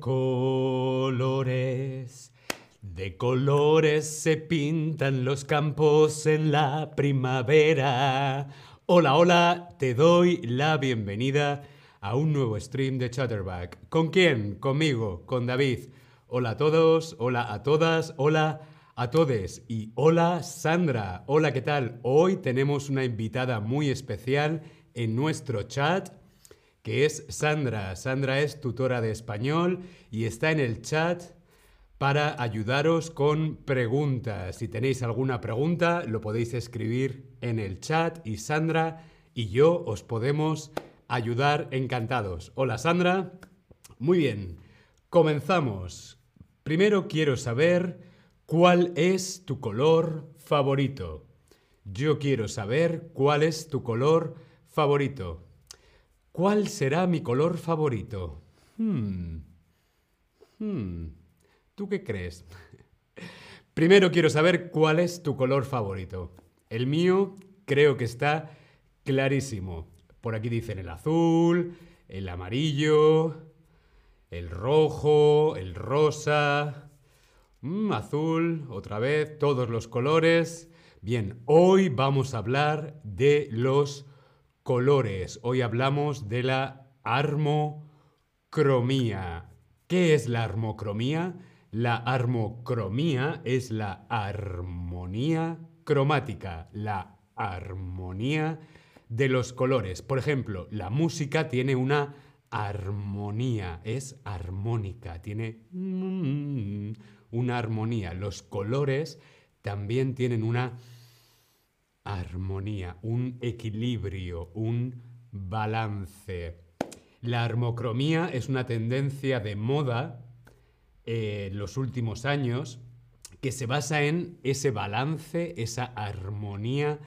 colores, de colores se pintan los campos en la primavera. Hola, hola, te doy la bienvenida a un nuevo stream de Chatterback. ¿Con quién? Conmigo, con David. Hola a todos, hola a todas, hola a todes y hola Sandra. Hola, ¿qué tal? Hoy tenemos una invitada muy especial en nuestro chat que es Sandra. Sandra es tutora de español y está en el chat para ayudaros con preguntas. Si tenéis alguna pregunta, lo podéis escribir en el chat y Sandra y yo os podemos ayudar encantados. Hola Sandra. Muy bien, comenzamos. Primero quiero saber cuál es tu color favorito. Yo quiero saber cuál es tu color favorito. ¿Cuál será mi color favorito? Hmm. Hmm. ¿Tú qué crees? Primero quiero saber cuál es tu color favorito. El mío creo que está clarísimo. Por aquí dicen el azul, el amarillo, el rojo, el rosa, mm, azul, otra vez, todos los colores. Bien, hoy vamos a hablar de los colores. Hoy hablamos de la armocromía. ¿Qué es la armocromía? La armocromía es la armonía cromática, la armonía de los colores. Por ejemplo, la música tiene una armonía, es armónica, tiene una armonía. Los colores también tienen una armonía, un equilibrio, un balance. La armocromía es una tendencia de moda eh, en los últimos años que se basa en ese balance, esa armonía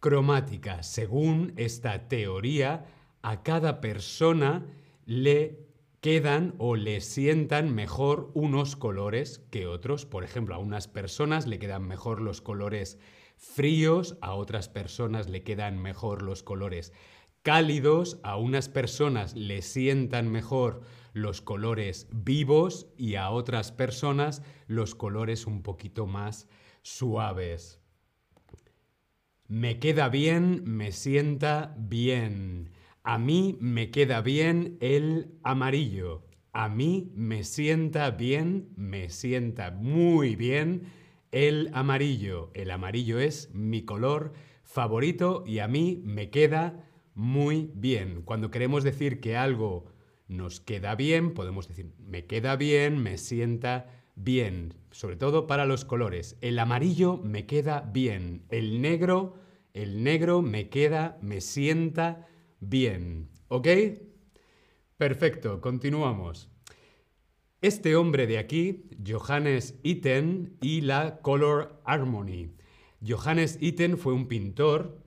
cromática. Según esta teoría, a cada persona le quedan o le sientan mejor unos colores que otros. Por ejemplo, a unas personas le quedan mejor los colores fríos, a otras personas le quedan mejor los colores cálidos, a unas personas le sientan mejor los colores vivos y a otras personas los colores un poquito más suaves. Me queda bien, me sienta bien. A mí me queda bien el amarillo. A mí me sienta bien, me sienta muy bien el amarillo. El amarillo es mi color favorito y a mí me queda muy bien. Cuando queremos decir que algo nos queda bien, podemos decir me queda bien, me sienta bien, sobre todo para los colores. El amarillo me queda bien, el negro, el negro me queda, me sienta bien. ¿Ok? Perfecto, continuamos. Este hombre de aquí, Johannes Itten y la Color Harmony. Johannes Itten fue un pintor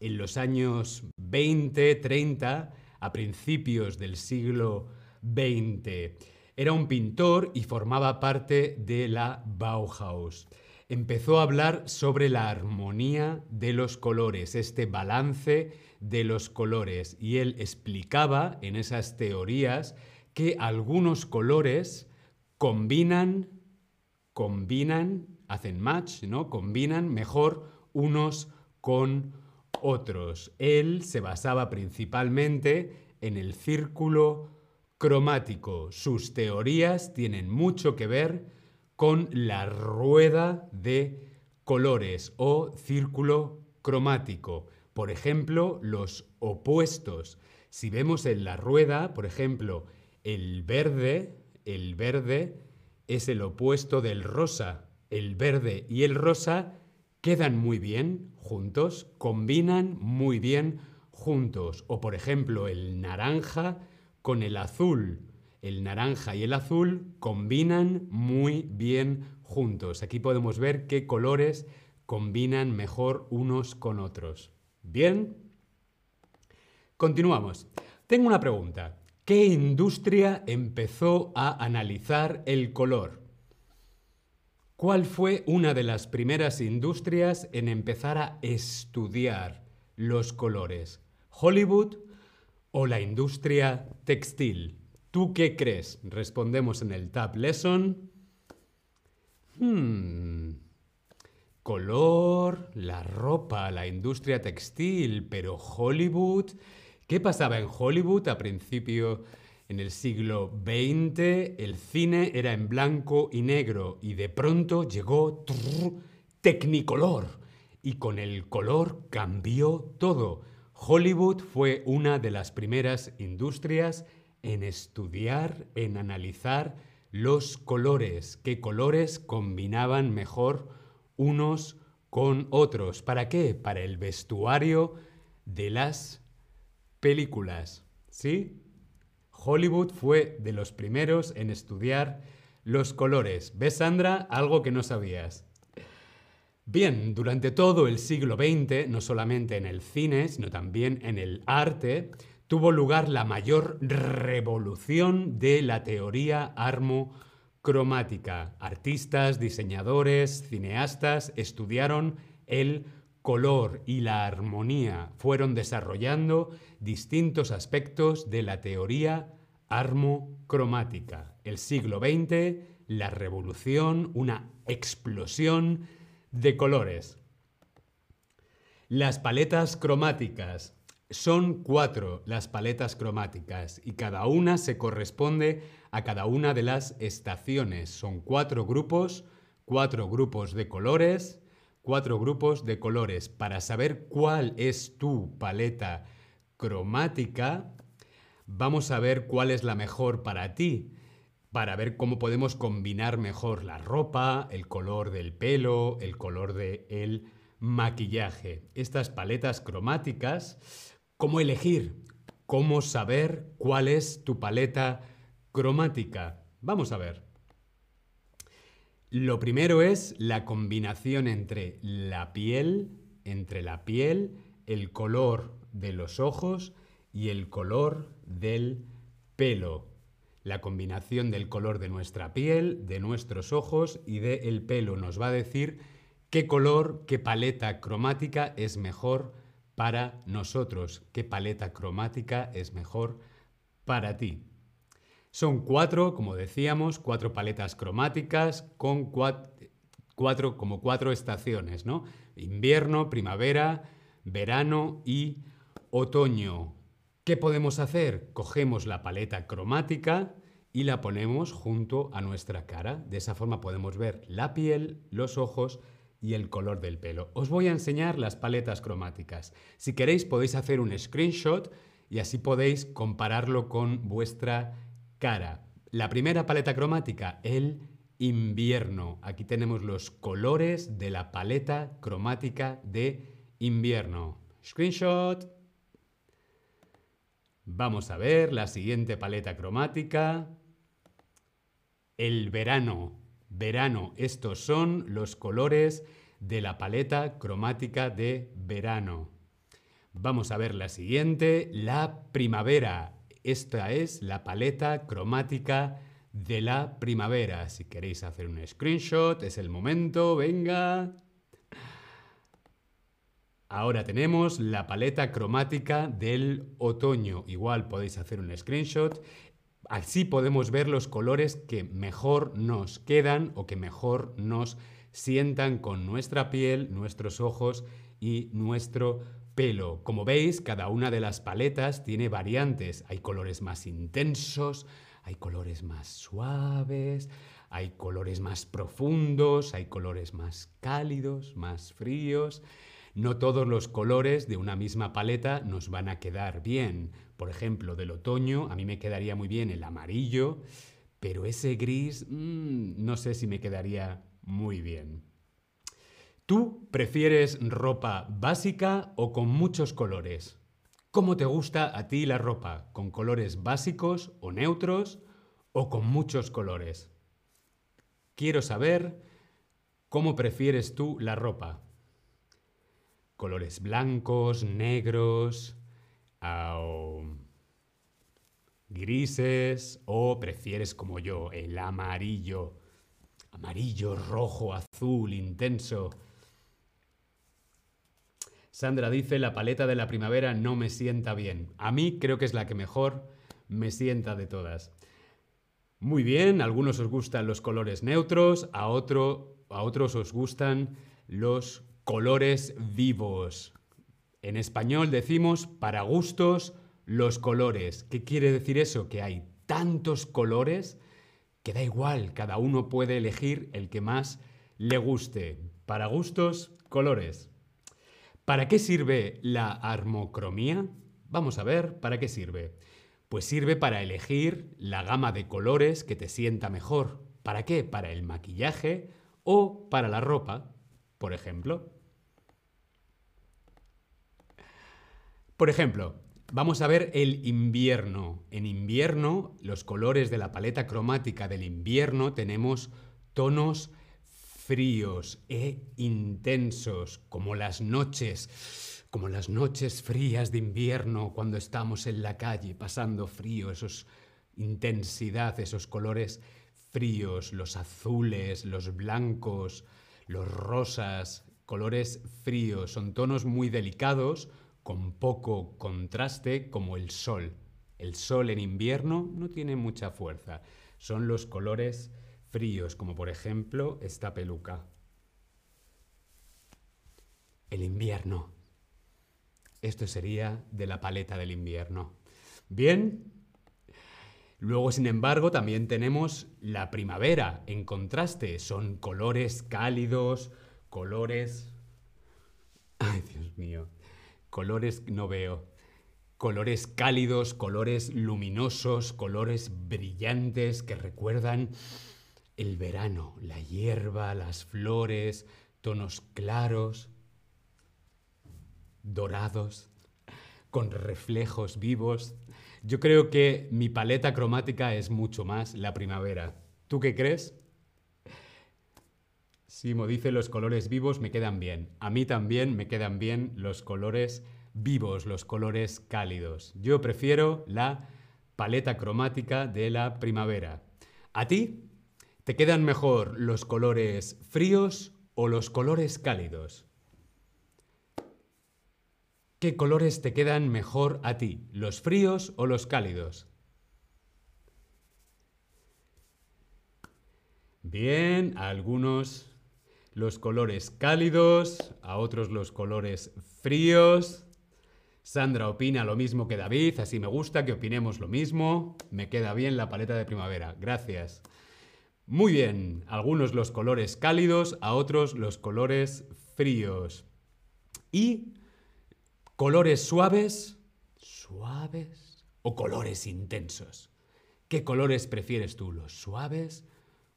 en los años 20, 30, a principios del siglo XX. Era un pintor y formaba parte de la Bauhaus. Empezó a hablar sobre la armonía de los colores, este balance de los colores, y él explicaba en esas teorías que algunos colores combinan, combinan, hacen match, ¿no? Combinan mejor unos con otros. Él se basaba principalmente en el círculo cromático. Sus teorías tienen mucho que ver con la rueda de colores o círculo cromático. Por ejemplo, los opuestos. Si vemos en la rueda, por ejemplo, el verde, el verde es el opuesto del rosa. El verde y el rosa quedan muy bien juntos, combinan muy bien juntos. O por ejemplo, el naranja con el azul. El naranja y el azul combinan muy bien juntos. Aquí podemos ver qué colores combinan mejor unos con otros. ¿Bien? Continuamos. Tengo una pregunta. ¿Qué industria empezó a analizar el color? ¿Cuál fue una de las primeras industrias en empezar a estudiar los colores? ¿Hollywood o la industria textil? ¿Tú qué crees? Respondemos en el Tab Lesson. Hmm. Color, la ropa, la industria textil, pero Hollywood. ¿Qué pasaba en Hollywood a principio en el siglo XX? El cine era en blanco y negro y de pronto llegó Technicolor y con el color cambió todo. Hollywood fue una de las primeras industrias en estudiar, en analizar los colores, qué colores combinaban mejor unos con otros. ¿Para qué? Para el vestuario de las películas. ¿Sí? Hollywood fue de los primeros en estudiar los colores. ¿Ves, Sandra? Algo que no sabías. Bien, durante todo el siglo XX, no solamente en el cine, sino también en el arte, tuvo lugar la mayor revolución de la teoría armocromática. Artistas, diseñadores, cineastas estudiaron el color y la armonía. Fueron desarrollando distintos aspectos de la teoría armocromática. El siglo XX, la revolución, una explosión de colores. Las paletas cromáticas son cuatro las paletas cromáticas y cada una se corresponde a cada una de las estaciones. Son cuatro grupos, cuatro grupos de colores, cuatro grupos de colores. Para saber cuál es tu paleta cromática, vamos a ver cuál es la mejor para ti, para ver cómo podemos combinar mejor la ropa, el color del pelo, el color del maquillaje. Estas paletas cromáticas ¿Cómo elegir? ¿Cómo saber cuál es tu paleta cromática? Vamos a ver. Lo primero es la combinación entre la piel, entre la piel, el color de los ojos y el color del pelo. La combinación del color de nuestra piel, de nuestros ojos y del pelo nos va a decir qué color, qué paleta cromática es mejor para nosotros, qué paleta cromática es mejor para ti. Son cuatro, como decíamos, cuatro paletas cromáticas con cuatro, como cuatro estaciones, ¿no? Invierno, primavera, verano y otoño. ¿Qué podemos hacer? Cogemos la paleta cromática y la ponemos junto a nuestra cara. De esa forma podemos ver la piel, los ojos y el color del pelo. Os voy a enseñar las paletas cromáticas. Si queréis podéis hacer un screenshot y así podéis compararlo con vuestra cara. La primera paleta cromática, el invierno. Aquí tenemos los colores de la paleta cromática de invierno. Screenshot. Vamos a ver la siguiente paleta cromática. El verano. Verano. Estos son los colores de la paleta cromática de verano. Vamos a ver la siguiente, la primavera. Esta es la paleta cromática de la primavera. Si queréis hacer un screenshot, es el momento, venga. Ahora tenemos la paleta cromática del otoño. Igual podéis hacer un screenshot. Así podemos ver los colores que mejor nos quedan o que mejor nos sientan con nuestra piel, nuestros ojos y nuestro pelo. Como veis, cada una de las paletas tiene variantes. Hay colores más intensos, hay colores más suaves, hay colores más profundos, hay colores más cálidos, más fríos. No todos los colores de una misma paleta nos van a quedar bien. Por ejemplo, del otoño a mí me quedaría muy bien el amarillo, pero ese gris mm, no sé si me quedaría muy bien. ¿Tú prefieres ropa básica o con muchos colores? ¿Cómo te gusta a ti la ropa? ¿Con colores básicos o neutros o con muchos colores? Quiero saber cómo prefieres tú la ropa colores blancos, negros, grises o prefieres como yo el amarillo, amarillo, rojo, azul, intenso. Sandra dice, la paleta de la primavera no me sienta bien. A mí creo que es la que mejor me sienta de todas. Muy bien, a algunos os gustan los colores neutros, a, otro, a otros os gustan los colores vivos. En español decimos para gustos los colores. ¿Qué quiere decir eso? Que hay tantos colores que da igual, cada uno puede elegir el que más le guste. Para gustos, colores. ¿Para qué sirve la armocromía? Vamos a ver para qué sirve. Pues sirve para elegir la gama de colores que te sienta mejor. ¿Para qué? Para el maquillaje o para la ropa, por ejemplo. Por ejemplo, vamos a ver el invierno. En invierno, los colores de la paleta cromática del invierno tenemos tonos fríos e intensos, como las noches, como las noches frías de invierno cuando estamos en la calle pasando frío, esos intensidad, esos colores fríos, los azules, los blancos, los rosas, colores fríos, son tonos muy delicados, con poco contraste, como el sol. El sol en invierno no tiene mucha fuerza, son los colores fríos, como por ejemplo esta peluca. El invierno. Esto sería de la paleta del invierno. Bien. Luego, sin embargo, también tenemos la primavera. En contraste, son colores cálidos, colores... Ay, Dios mío. Colores no veo. Colores cálidos, colores luminosos, colores brillantes que recuerdan el verano, la hierba, las flores, tonos claros, dorados, con reflejos vivos. Yo creo que mi paleta cromática es mucho más la primavera. ¿Tú qué crees? Simo dice los colores vivos me quedan bien. A mí también me quedan bien los colores vivos, los colores cálidos. Yo prefiero la paleta cromática de la primavera. ¿A ti? ¿Te quedan mejor los colores fríos o los colores cálidos? ¿Qué colores te quedan mejor a ti, los fríos o los cálidos? Bien, a algunos los colores cálidos, a otros los colores fríos. Sandra opina lo mismo que David, así me gusta que opinemos lo mismo. Me queda bien la paleta de primavera. Gracias. Muy bien, algunos los colores cálidos, a otros los colores fríos. Y colores suaves, suaves o colores intensos. ¿Qué colores prefieres tú, los suaves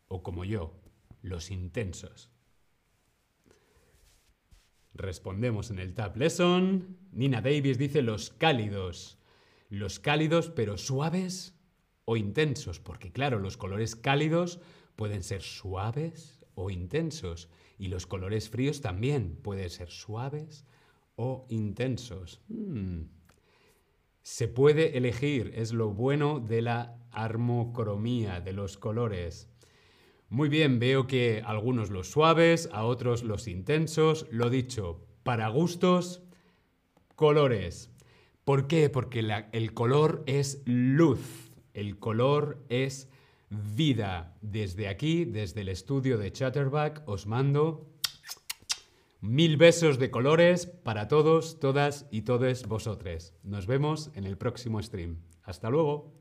o como yo, los intensos? Respondemos en el Tab Lesson. Nina Davis dice los cálidos. Los cálidos pero suaves o intensos, porque claro, los colores cálidos pueden ser suaves o intensos y los colores fríos también pueden ser suaves o intensos. Hmm. Se puede elegir, es lo bueno de la armocromía, de los colores. Muy bien, veo que algunos los suaves, a otros los intensos. Lo dicho, para gustos, colores. ¿Por qué? Porque el color es luz. El color es vida. Desde aquí, desde el estudio de Chatterback, os mando mil besos de colores para todos, todas y todos vosotros. Nos vemos en el próximo stream. Hasta luego.